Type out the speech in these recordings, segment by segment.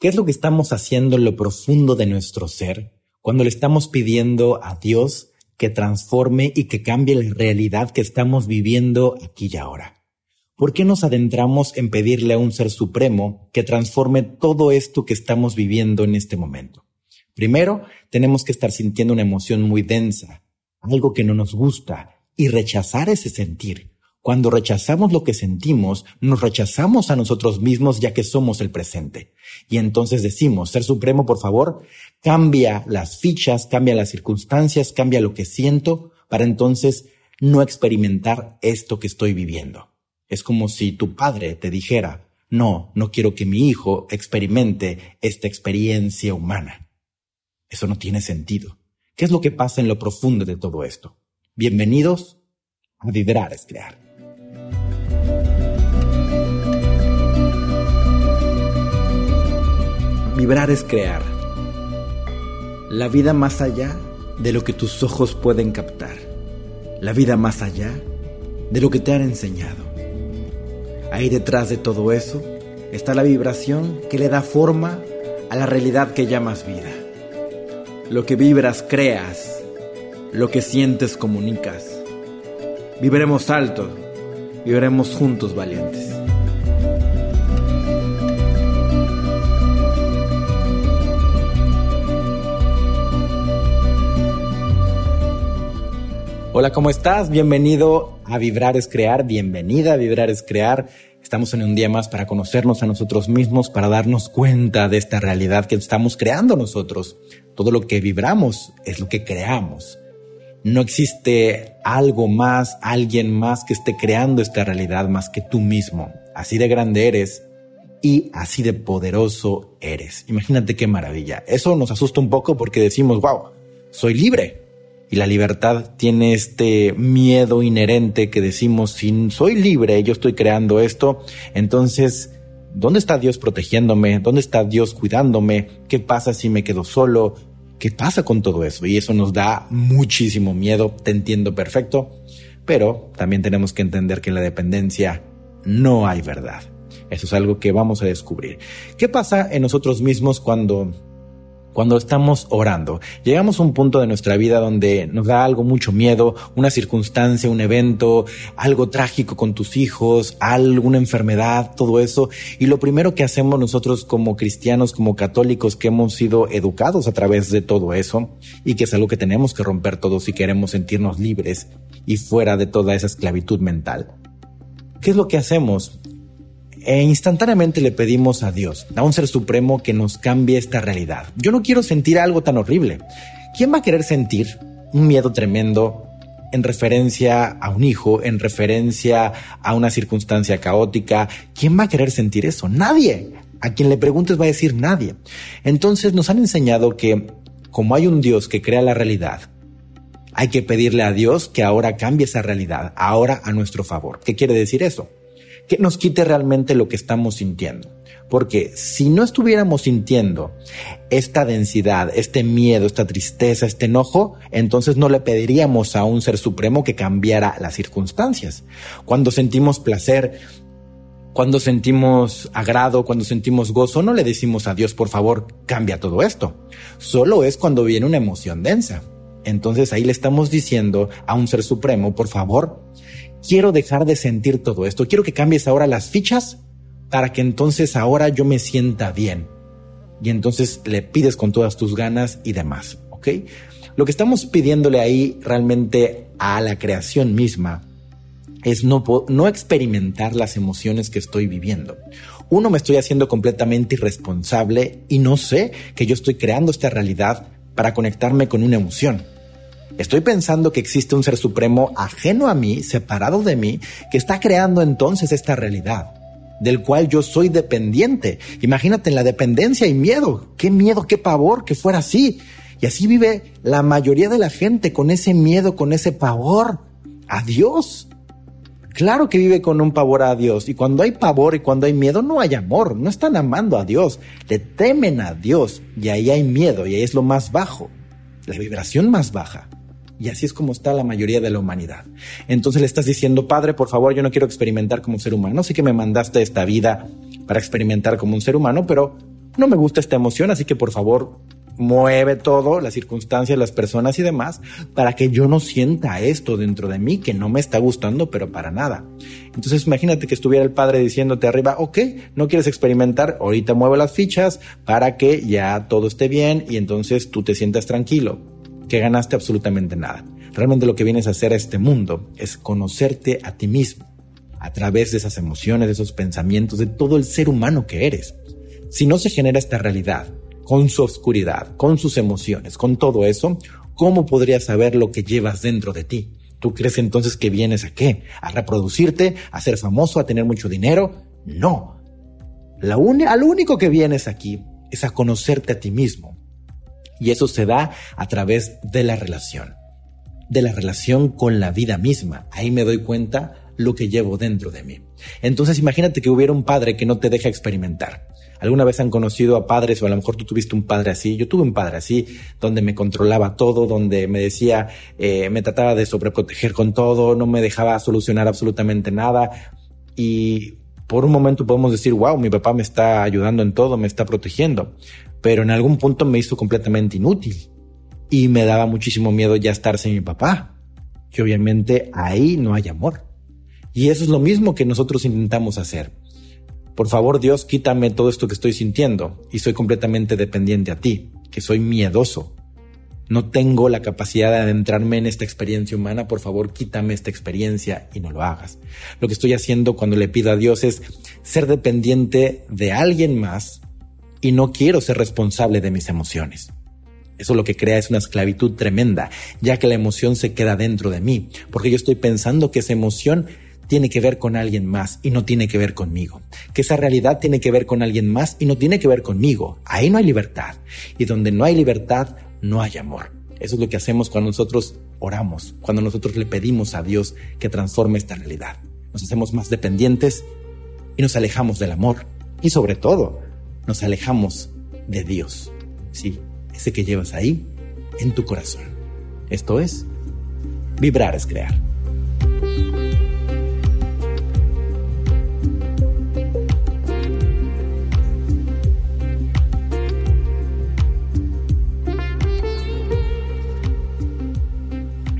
¿Qué es lo que estamos haciendo en lo profundo de nuestro ser cuando le estamos pidiendo a Dios que transforme y que cambie la realidad que estamos viviendo aquí y ahora? ¿Por qué nos adentramos en pedirle a un ser supremo que transforme todo esto que estamos viviendo en este momento? Primero, tenemos que estar sintiendo una emoción muy densa, algo que no nos gusta, y rechazar ese sentir. Cuando rechazamos lo que sentimos, nos rechazamos a nosotros mismos ya que somos el presente. Y entonces decimos, Ser Supremo, por favor, cambia las fichas, cambia las circunstancias, cambia lo que siento, para entonces no experimentar esto que estoy viviendo. Es como si tu padre te dijera, no, no quiero que mi hijo experimente esta experiencia humana. Eso no tiene sentido. ¿Qué es lo que pasa en lo profundo de todo esto? Bienvenidos a Vibrar es Crear. Vibrar es crear. La vida más allá de lo que tus ojos pueden captar. La vida más allá de lo que te han enseñado. Ahí detrás de todo eso está la vibración que le da forma a la realidad que llamas vida. Lo que vibras creas, lo que sientes comunicas. Viviremos alto, viviremos juntos valientes. Hola, ¿cómo estás? Bienvenido a Vibrar es Crear, bienvenida a Vibrar es Crear. Estamos en un día más para conocernos a nosotros mismos, para darnos cuenta de esta realidad que estamos creando nosotros. Todo lo que vibramos es lo que creamos. No existe algo más, alguien más que esté creando esta realidad más que tú mismo. Así de grande eres y así de poderoso eres. Imagínate qué maravilla. Eso nos asusta un poco porque decimos, wow, soy libre y la libertad tiene este miedo inherente que decimos, si soy libre, yo estoy creando esto, entonces, ¿dónde está Dios protegiéndome? ¿Dónde está Dios cuidándome? ¿Qué pasa si me quedo solo? ¿Qué pasa con todo eso? Y eso nos da muchísimo miedo, te entiendo perfecto, pero también tenemos que entender que en la dependencia no hay verdad. Eso es algo que vamos a descubrir. ¿Qué pasa en nosotros mismos cuando cuando estamos orando. Llegamos a un punto de nuestra vida donde nos da algo mucho miedo, una circunstancia, un evento, algo trágico con tus hijos, alguna enfermedad, todo eso. Y lo primero que hacemos nosotros como cristianos, como católicos, que hemos sido educados a través de todo eso y que es algo que tenemos que romper todos si queremos sentirnos libres y fuera de toda esa esclavitud mental. ¿Qué es lo que hacemos? E instantáneamente le pedimos a Dios, a un ser supremo que nos cambie esta realidad. Yo no quiero sentir algo tan horrible. ¿Quién va a querer sentir un miedo tremendo en referencia a un hijo, en referencia a una circunstancia caótica? ¿Quién va a querer sentir eso? Nadie. A quien le preguntes va a decir nadie. Entonces nos han enseñado que como hay un Dios que crea la realidad, hay que pedirle a Dios que ahora cambie esa realidad, ahora a nuestro favor. ¿Qué quiere decir eso? Que nos quite realmente lo que estamos sintiendo. Porque si no estuviéramos sintiendo esta densidad, este miedo, esta tristeza, este enojo, entonces no le pediríamos a un ser supremo que cambiara las circunstancias. Cuando sentimos placer, cuando sentimos agrado, cuando sentimos gozo, no le decimos a Dios, por favor, cambia todo esto. Solo es cuando viene una emoción densa. Entonces ahí le estamos diciendo a un ser supremo, por favor, quiero dejar de sentir todo esto, quiero que cambies ahora las fichas para que entonces ahora yo me sienta bien. Y entonces le pides con todas tus ganas y demás, ¿ok? Lo que estamos pidiéndole ahí realmente a la creación misma es no, no experimentar las emociones que estoy viviendo. Uno, me estoy haciendo completamente irresponsable y no sé que yo estoy creando esta realidad para conectarme con una emoción. Estoy pensando que existe un ser supremo ajeno a mí, separado de mí, que está creando entonces esta realidad, del cual yo soy dependiente. Imagínate en la dependencia y miedo. Qué miedo, qué pavor que fuera así. Y así vive la mayoría de la gente con ese miedo, con ese pavor a Dios. Claro que vive con un pavor a Dios. Y cuando hay pavor y cuando hay miedo, no hay amor. No están amando a Dios. Le temen a Dios. Y ahí hay miedo. Y ahí es lo más bajo. La vibración más baja. Y así es como está la mayoría de la humanidad. Entonces le estás diciendo, Padre, por favor, yo no quiero experimentar como ser humano. Sé que me mandaste esta vida para experimentar como un ser humano, pero no me gusta esta emoción, así que por favor mueve todo, las circunstancias, las personas y demás, para que yo no sienta esto dentro de mí que no me está gustando, pero para nada. Entonces imagínate que estuviera el padre diciéndote arriba, ok, no quieres experimentar, ahorita mueve las fichas para que ya todo esté bien y entonces tú te sientas tranquilo, que ganaste absolutamente nada. Realmente lo que vienes a hacer a este mundo es conocerte a ti mismo a través de esas emociones, de esos pensamientos, de todo el ser humano que eres. Si no se genera esta realidad, con su oscuridad, con sus emociones, con todo eso, ¿cómo podrías saber lo que llevas dentro de ti? ¿Tú crees entonces que vienes a qué? ¿A reproducirte? ¿A ser famoso? ¿A tener mucho dinero? No. La al único que vienes aquí es a conocerte a ti mismo. Y eso se da a través de la relación. De la relación con la vida misma. Ahí me doy cuenta lo que llevo dentro de mí. Entonces imagínate que hubiera un padre que no te deja experimentar. ¿Alguna vez han conocido a padres o a lo mejor tú tuviste un padre así? Yo tuve un padre así, donde me controlaba todo, donde me decía, eh, me trataba de sobreproteger con todo, no me dejaba solucionar absolutamente nada. Y por un momento podemos decir, wow, mi papá me está ayudando en todo, me está protegiendo. Pero en algún punto me hizo completamente inútil. Y me daba muchísimo miedo ya estar sin mi papá. Que obviamente ahí no hay amor. Y eso es lo mismo que nosotros intentamos hacer. Por favor, Dios, quítame todo esto que estoy sintiendo y soy completamente dependiente a ti, que soy miedoso. No tengo la capacidad de adentrarme en esta experiencia humana, por favor, quítame esta experiencia y no lo hagas. Lo que estoy haciendo cuando le pido a Dios es ser dependiente de alguien más y no quiero ser responsable de mis emociones. Eso lo que crea es una esclavitud tremenda, ya que la emoción se queda dentro de mí, porque yo estoy pensando que esa emoción tiene que ver con alguien más y no tiene que ver conmigo. Que esa realidad tiene que ver con alguien más y no tiene que ver conmigo. Ahí no hay libertad. Y donde no hay libertad, no hay amor. Eso es lo que hacemos cuando nosotros oramos, cuando nosotros le pedimos a Dios que transforme esta realidad. Nos hacemos más dependientes y nos alejamos del amor. Y sobre todo, nos alejamos de Dios. Sí, ese que llevas ahí en tu corazón. Esto es, vibrar es crear.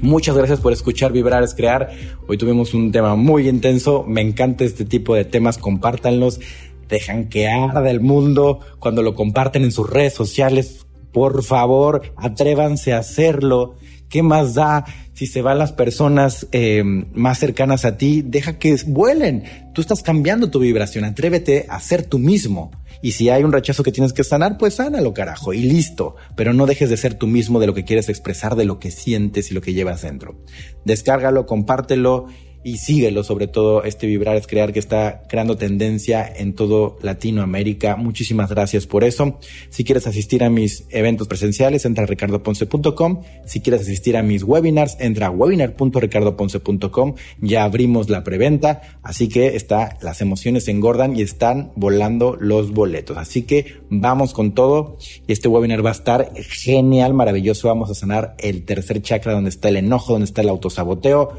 Muchas gracias por escuchar Vibrar es Crear. Hoy tuvimos un tema muy intenso. Me encanta este tipo de temas. Compártanlos. Dejan que arda el mundo cuando lo comparten en sus redes sociales. Por favor, atrévanse a hacerlo. ¿Qué más da si se van las personas eh, más cercanas a ti? Deja que vuelen. Tú estás cambiando tu vibración. Atrévete a ser tú mismo. Y si hay un rechazo que tienes que sanar, pues sánalo, carajo, y listo. Pero no dejes de ser tú mismo de lo que quieres expresar, de lo que sientes y lo que llevas dentro. Descárgalo, compártelo y síguelo, sobre todo este Vibrar es Crear que está creando tendencia en todo Latinoamérica. Muchísimas gracias por eso. Si quieres asistir a mis eventos presenciales, entra a ricardoponce.com. Si quieres asistir a mis webinars, entra a webinar.ricardoponce.com. Ya abrimos la preventa, así que está, las emociones engordan y están volando los boletos. Así que vamos con todo y este webinar va a estar genial, maravilloso. Vamos a sanar el tercer chakra donde está el enojo, donde está el autosaboteo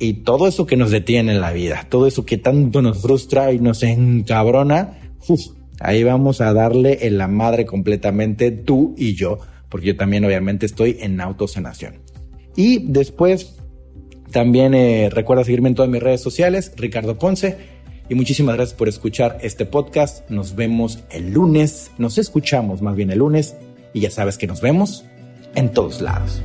y todo eso que nos detiene en la vida, todo eso que tanto nos frustra y nos encabrona, ahí vamos a darle en la madre completamente tú y yo, porque yo también obviamente estoy en autosanación. Y después también eh, recuerda seguirme en todas mis redes sociales, Ricardo Ponce. Y muchísimas gracias por escuchar este podcast. Nos vemos el lunes, nos escuchamos más bien el lunes. Y ya sabes que nos vemos en todos lados.